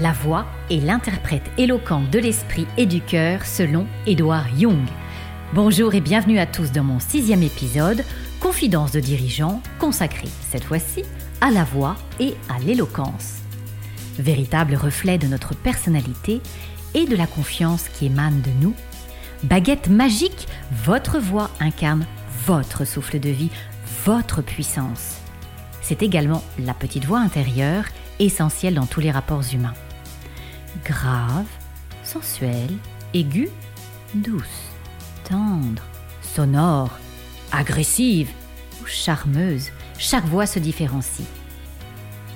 La voix est l'interprète éloquent de l'esprit et du cœur selon Edouard Jung. Bonjour et bienvenue à tous dans mon sixième épisode, Confidence de dirigeants, consacré cette fois-ci à la voix et à l'éloquence. Véritable reflet de notre personnalité et de la confiance qui émane de nous, baguette magique, votre voix incarne votre souffle de vie, votre puissance. C'est également la petite voix intérieure, essentielle dans tous les rapports humains. Grave, sensuelle, aiguë, douce, tendre, sonore, agressive ou charmeuse, chaque voix se différencie.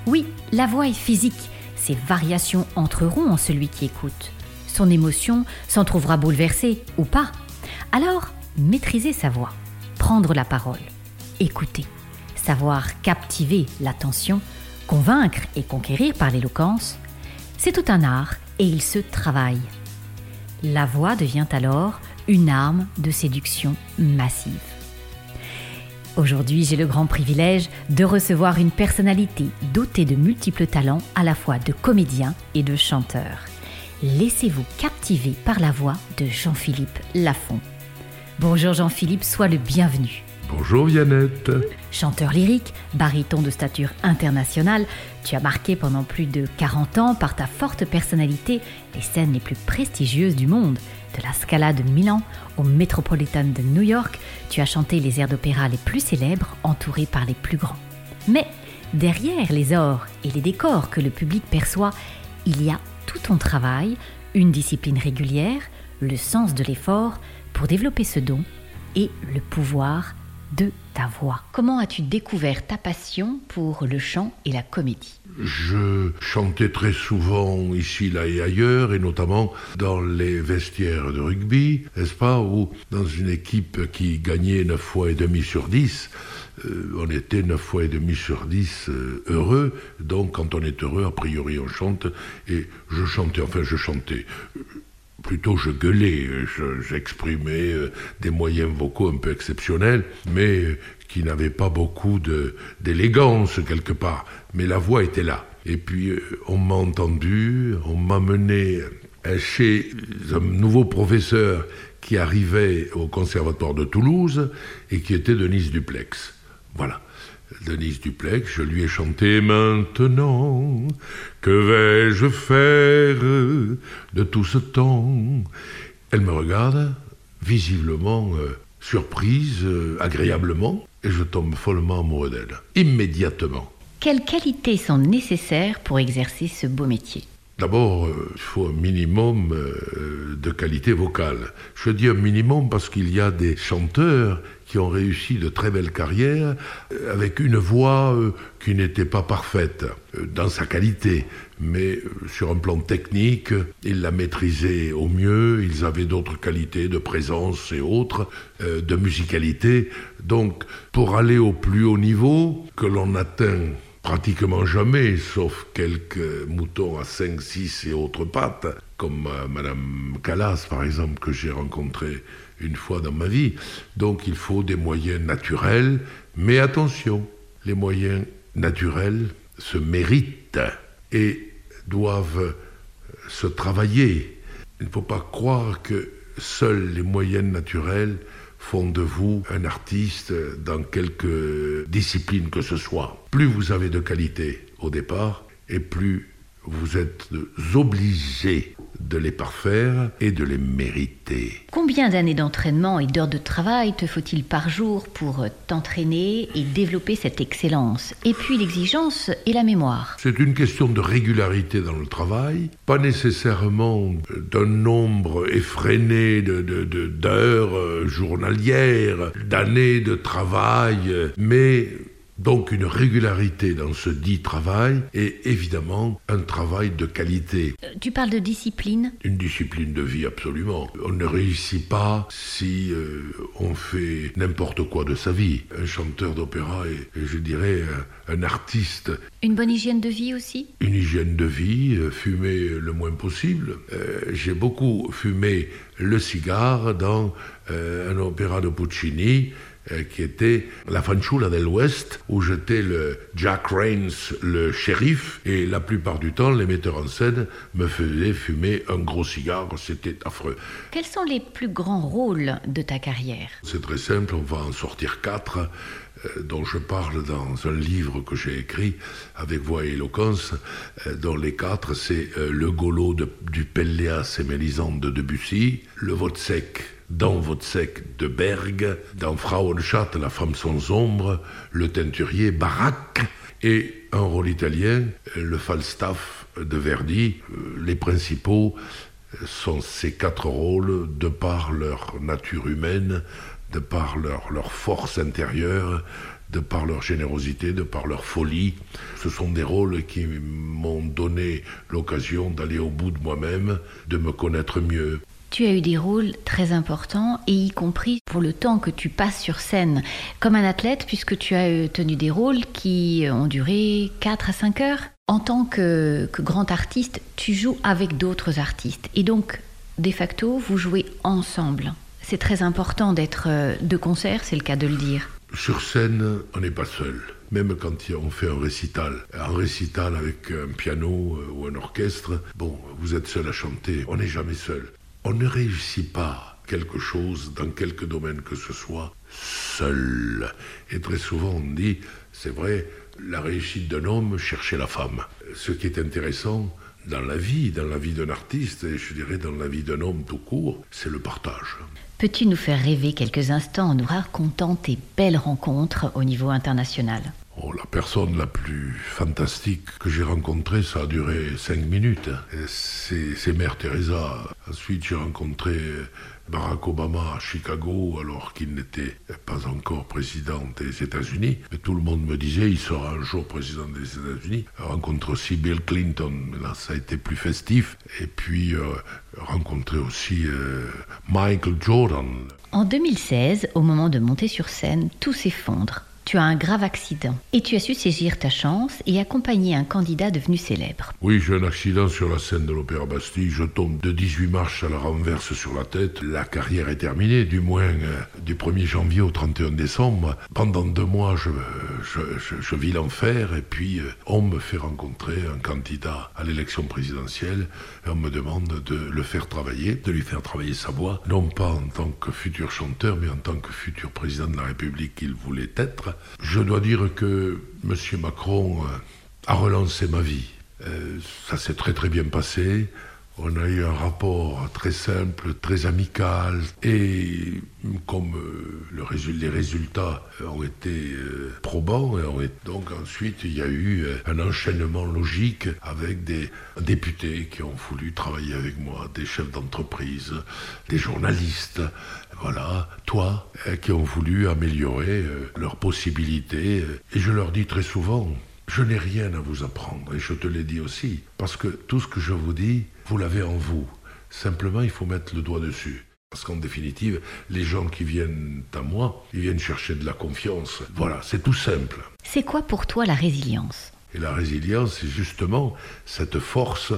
Oui, la voix est physique, ses variations entreront en celui qui écoute. Son émotion s'en trouvera bouleversée ou pas. Alors, maîtriser sa voix, prendre la parole, écouter, savoir captiver l'attention, convaincre et conquérir par l'éloquence, c'est tout un art et il se travaille. La voix devient alors une arme de séduction massive. Aujourd'hui, j'ai le grand privilège de recevoir une personnalité dotée de multiples talents à la fois de comédien et de chanteur. Laissez-vous captiver par la voix de Jean-Philippe Lafont. Bonjour Jean-Philippe, sois le bienvenu. Bonjour Viannette. Chanteur lyrique, baryton de stature internationale, tu as marqué pendant plus de 40 ans par ta forte personnalité les scènes les plus prestigieuses du monde. De la Scala de Milan au Metropolitan de New York, tu as chanté les airs d'opéra les plus célèbres entourés par les plus grands. Mais derrière les ors et les décors que le public perçoit, il y a tout ton travail, une discipline régulière, le sens de l'effort pour développer ce don et le pouvoir de ta voix. Comment as-tu découvert ta passion pour le chant et la comédie? Je chantais très souvent ici, là et ailleurs, et notamment dans les vestiaires de rugby, n'est-ce pas, ou dans une équipe qui gagnait 9 fois et demi sur 10. Euh, on était 9 fois et demi sur 10 euh, heureux, donc quand on est heureux, a priori on chante, et je chantais, enfin je chantais plutôt je gueulais, j'exprimais euh, des moyens vocaux un peu exceptionnels, mais euh, qui n'avaient pas beaucoup d'élégance quelque part. Mais la voix était là. Et puis euh, on m'a entendu, on m'a mené chez un nouveau professeur qui arrivait au conservatoire de Toulouse et qui était Denise Duplex. Voilà. Denise Duplex, je lui ai chanté maintenant. Que vais-je faire de tout ce temps? Elle me regarde, visiblement euh, surprise, euh, agréablement, et je tombe follement amoureux d'elle, immédiatement. Quelles qualités sont nécessaires pour exercer ce beau métier? D'abord, euh, il faut un minimum de qualité vocale. Je dis un minimum parce qu'il y a des chanteurs qui ont réussi de très belles carrières euh, avec une voix euh, qui n'était pas parfaite euh, dans sa qualité, mais sur un plan technique, ils la maîtrisaient au mieux, ils avaient d'autres qualités de présence et autres, de musicalité. Donc, pour aller au plus haut niveau, que l'on atteint pratiquement jamais, sauf quelques moutons à 5, 6 et autres pattes, comme Madame Callas, par exemple, que j'ai rencontré une fois dans ma vie. Donc il faut des moyens naturels, mais attention, les moyens naturels se méritent et doivent se travailler. Il ne faut pas croire que seuls les moyens naturels font de vous un artiste dans quelque discipline que ce soit. Plus vous avez de qualité au départ, et plus vous êtes obligés de les parfaire et de les mériter. Combien d'années d'entraînement et d'heures de travail te faut-il par jour pour t'entraîner et développer cette excellence Et puis l'exigence et la mémoire? C'est une question de régularité dans le travail, pas nécessairement d'un nombre effréné d'heures de, de, journalières, d'années de travail, mais donc une régularité dans ce dit travail et évidemment un travail de qualité. Euh, tu parles de discipline? Une discipline de vie absolument. On ne réussit pas si euh, on fait n'importe quoi de sa vie. Un chanteur d'opéra est, je dirais, un, artiste. Une bonne hygiène de vie aussi? Une hygiène de vie, euh, fumer le moins possible. J'ai beaucoup fumé le cigare dans un opéra de Puccini qui était la Fanciulla del West, où j'étais le Jack Rains, le shérif, et la plupart du temps, les metteurs en scène me faisaient fumer un gros cigare, c'était affreux. Quels sont les plus grands rôles de ta carrière? C'est très simple, on va en sortir quatre euh, dont je parle dans un livre que j'ai écrit avec voix et éloquence, euh, dont les quatre, c'est Le Golo de, du Pelléas et Mélisande de Debussy, Le Votsec dans sec de Berg, dans Frauenstadt, La femme sans ombre, Le teinturier, Barak, et un rôle italien, Le Falstaff de Verdi. Les principaux sont ces quatre rôles de par leur nature humaine, de par leur, leur force intérieure, de par leur générosité, de par leur folie. Ce sont des rôles qui m'ont donné l'occasion d'aller au bout de moi-même, de me connaître mieux. Tu as eu des rôles très importants, et y compris pour le temps que tu passes sur scène comme un athlète, puisque tu as euh, tenu des rôles qui ont duré 4 à 5 heures. En tant que, grand artiste, tu joues avec d'autres artistes. Et donc, de facto, vous jouez ensemble. C'est très important d'être euh, de concert, c'est le cas de le dire. Sur scène, on n'est pas seul. Même quand on fait un récital, un récital avec un piano euh, ou un orchestre, bon, vous êtes seul à chanter, on n'est jamais seul. On ne réussit pas quelque chose dans quelque domaine que ce soit seul. Et très souvent on dit, c'est vrai, la réussite d'un homme cherchait la femme. Ce qui est intéressant dans la vie, dans la vie d'un artiste, et je dirais dans la vie d'un homme tout court, c'est le partage. Peux-tu nous faire rêver quelques instants en nous racontant tes belles rencontres au niveau international? Oh, la personne la plus fantastique que j'ai rencontrée, ça a duré cinq minutes. C'est Mère Teresa. Ensuite, j'ai rencontré Barack Obama à Chicago, alors qu'il n'était pas encore président des États-Unis. Tout le monde me disait, il sera un jour président des États-Unis. Rencontre aussi Bill Clinton. Là, ça a été plus festif. Et puis, euh, rencontrer aussi euh, Michael Jordan. En 2016, au moment de monter sur scène, tout s'effondre tu as un grave accident et tu as su saisir ta chance et accompagner un candidat devenu célèbre. Oui, j'ai un accident sur la scène de l'Opéra Bastille. Je tombe de 18 marches à la renverse sur la tête. La carrière est terminée, du moins euh, du 1er janvier au 31 décembre. Pendant deux mois, je, vis l'enfer et puis euh, on me fait rencontrer un candidat à l'élection présidentielle et on me demande de le faire travailler, de lui faire travailler sa voix, non pas en tant que futur chanteur, mais en tant que futur président de la République qu'il voulait être. Je dois dire que M. Macron euh, a relancé ma vie. Euh, ça s'est très très bien passé. On a eu un rapport très simple, très amical, et comme euh, les résultats ont été probants, et donc ensuite il y a eu un enchaînement logique avec des députés qui ont voulu travailler avec moi, des chefs d'entreprise, des journalistes, voilà, toi, euh, qui ont voulu améliorer euh, leurs possibilités. Euh, et je leur dis très souvent, je n'ai rien à vous apprendre, et je te l'ai dit aussi, parce que tout ce que je vous dis, vous l'avez en vous. Simplement, il faut mettre le doigt dessus. Parce qu'en définitive, les gens qui viennent à moi, ils viennent chercher de la confiance. Voilà, c'est tout simple. C'est quoi pour toi la résilience? Et la résilience, c'est justement cette force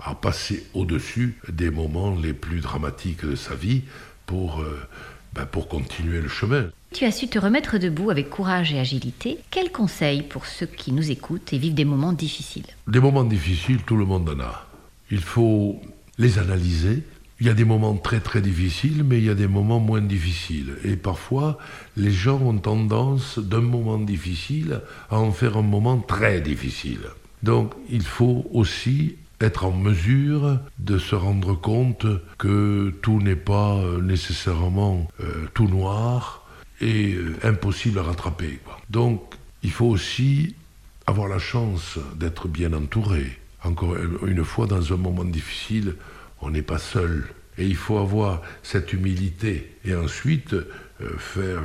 à passer au-dessus des moments les plus dramatiques de sa vie pour, euh, ben, pour continuer le chemin. Tu as su te remettre debout avec courage et agilité. Quel conseil pour ceux qui nous écoutent et vivent des moments difficiles? Des moments difficiles, tout le monde en a. Il faut les analyser. Il y a des moments très très difficiles, mais il y a des moments moins difficiles. Et parfois, les gens ont tendance d'un moment difficile à en faire un moment très difficile. Donc, il faut aussi être en mesure de se rendre compte que tout n'est pas euh, nécessairement euh, tout noir et euh, impossible à rattraper. Donc il faut aussi avoir la chance d'être bien entouré. Encore une fois, dans un moment difficile, on n'est pas seul. Et il faut avoir cette humilité et ensuite faire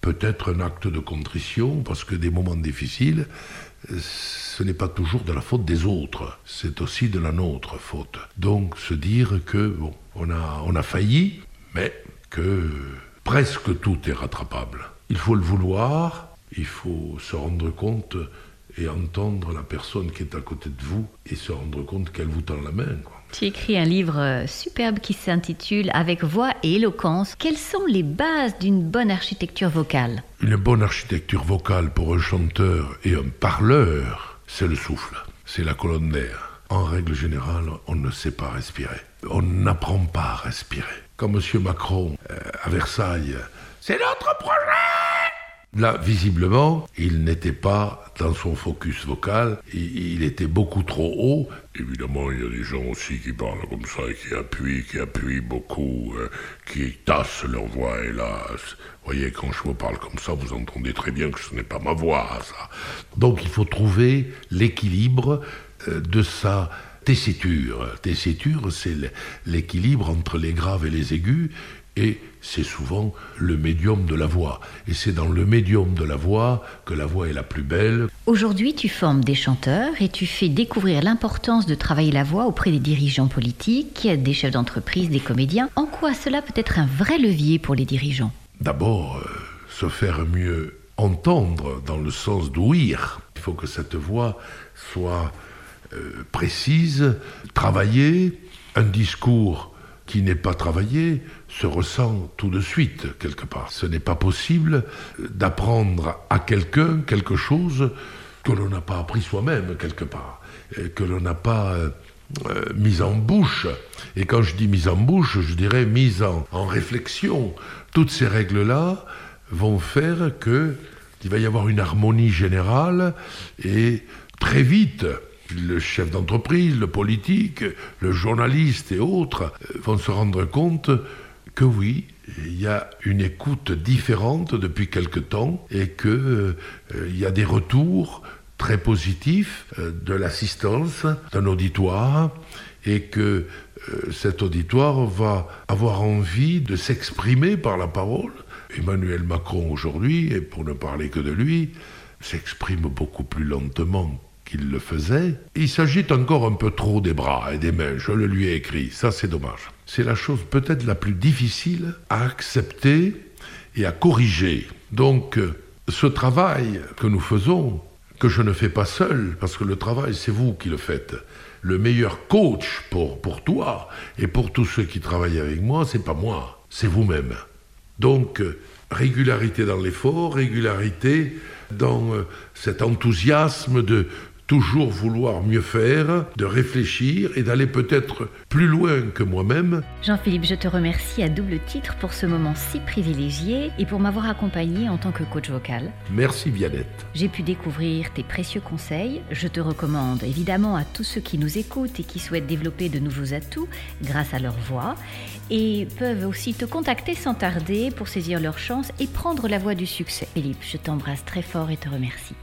peut-être un acte de contrition, parce que des moments difficiles, ce n'est pas toujours de la faute des autres, c'est aussi de la nôtre faute. Donc se dire que bon, on a, on a failli, mais que presque tout est rattrapable. Il faut le vouloir, il faut se rendre compte et entendre la personne qui est à côté de vous et se rendre compte qu'elle vous tend la main. Tu écris un livre euh, superbe qui s'intitule Avec voix et éloquence. Quelles sont les bases d'une bonne architecture vocale? Une bonne architecture vocale pour un chanteur et un parleur, c'est le souffle, c'est la colonne d'air. En règle générale, on ne sait pas respirer. On n'apprend pas à respirer. Comme M. Macron euh, à Versailles, c'est notre projet Là, visiblement, il n'était pas dans son focus vocal, il, était beaucoup trop haut. Évidemment, il y a des gens aussi qui parlent comme ça et qui appuient, qui appuient beaucoup, euh, qui tassent leur voix, hélas. Vous voyez, quand je vous parle comme ça, vous entendez très bien que ce n'est pas ma voix, ça. Donc il faut trouver l'équilibre euh, de sa tessiture. Tessiture, c'est l'équilibre entre les graves et les aigus, et c'est souvent le médium de la voix. Et c'est dans le médium de la voix que la voix est la plus belle. Aujourd'hui, tu formes des chanteurs et tu fais découvrir l'importance de travailler la voix auprès des dirigeants politiques, des chefs d'entreprise, des comédiens. En quoi cela peut être un vrai levier pour les dirigeants? D'abord, euh, se faire mieux entendre dans le sens d'ouïr. Il faut que cette voix soit euh, précise, travaillée, un discours qui n'est pas travaillé se ressent tout de suite quelque part. Ce n'est pas possible d'apprendre à quelqu'un quelque chose que l'on n'a pas appris soi-même quelque part, que l'on n'a pas euh, mis en bouche. Et quand je dis mise en bouche, je dirais mise en, en réflexion. Toutes ces règles-là vont faire que il va y avoir une harmonie générale et très vite, le chef d'entreprise, le politique, le journaliste et autres euh, vont se rendre compte que oui, il y a une écoute différente depuis quelque temps et qu'il euh, y a des retours très positifs euh, de l'assistance d'un auditoire et que cet auditoire va avoir envie de s'exprimer par la parole. Emmanuel Macron aujourd'hui, et pour ne parler que de lui, s'exprime beaucoup plus lentement qu'il le faisait. Il s'agite encore un peu trop des bras et des mains, je le lui ai écrit, ça c'est dommage. C'est la chose peut-être la plus difficile à accepter et à corriger. Donc euh, ce travail que nous faisons, que je ne fais pas seul, parce que le travail c'est vous qui le faites. Le meilleur coach pour, pour toi et pour tous ceux qui travaillent avec moi, c'est pas moi, c'est vous-même. Donc, euh, régularité dans l'effort, régularité dans euh, cet enthousiasme de, toujours vouloir mieux faire, de réfléchir et d'aller peut-être plus loin que moi-même. Jean-Philippe, je te remercie à double titre pour ce moment si privilégié et pour m'avoir accompagné en tant que coach vocal. Merci Vianette. J'ai pu découvrir tes précieux conseils. Je te recommande évidemment à tous ceux qui nous écoutent et qui souhaitent développer de nouveaux atouts grâce à leur voix et peuvent aussi te contacter sans tarder pour saisir leur chance et prendre la voie du succès. Philippe, je t'embrasse très fort et te remercie.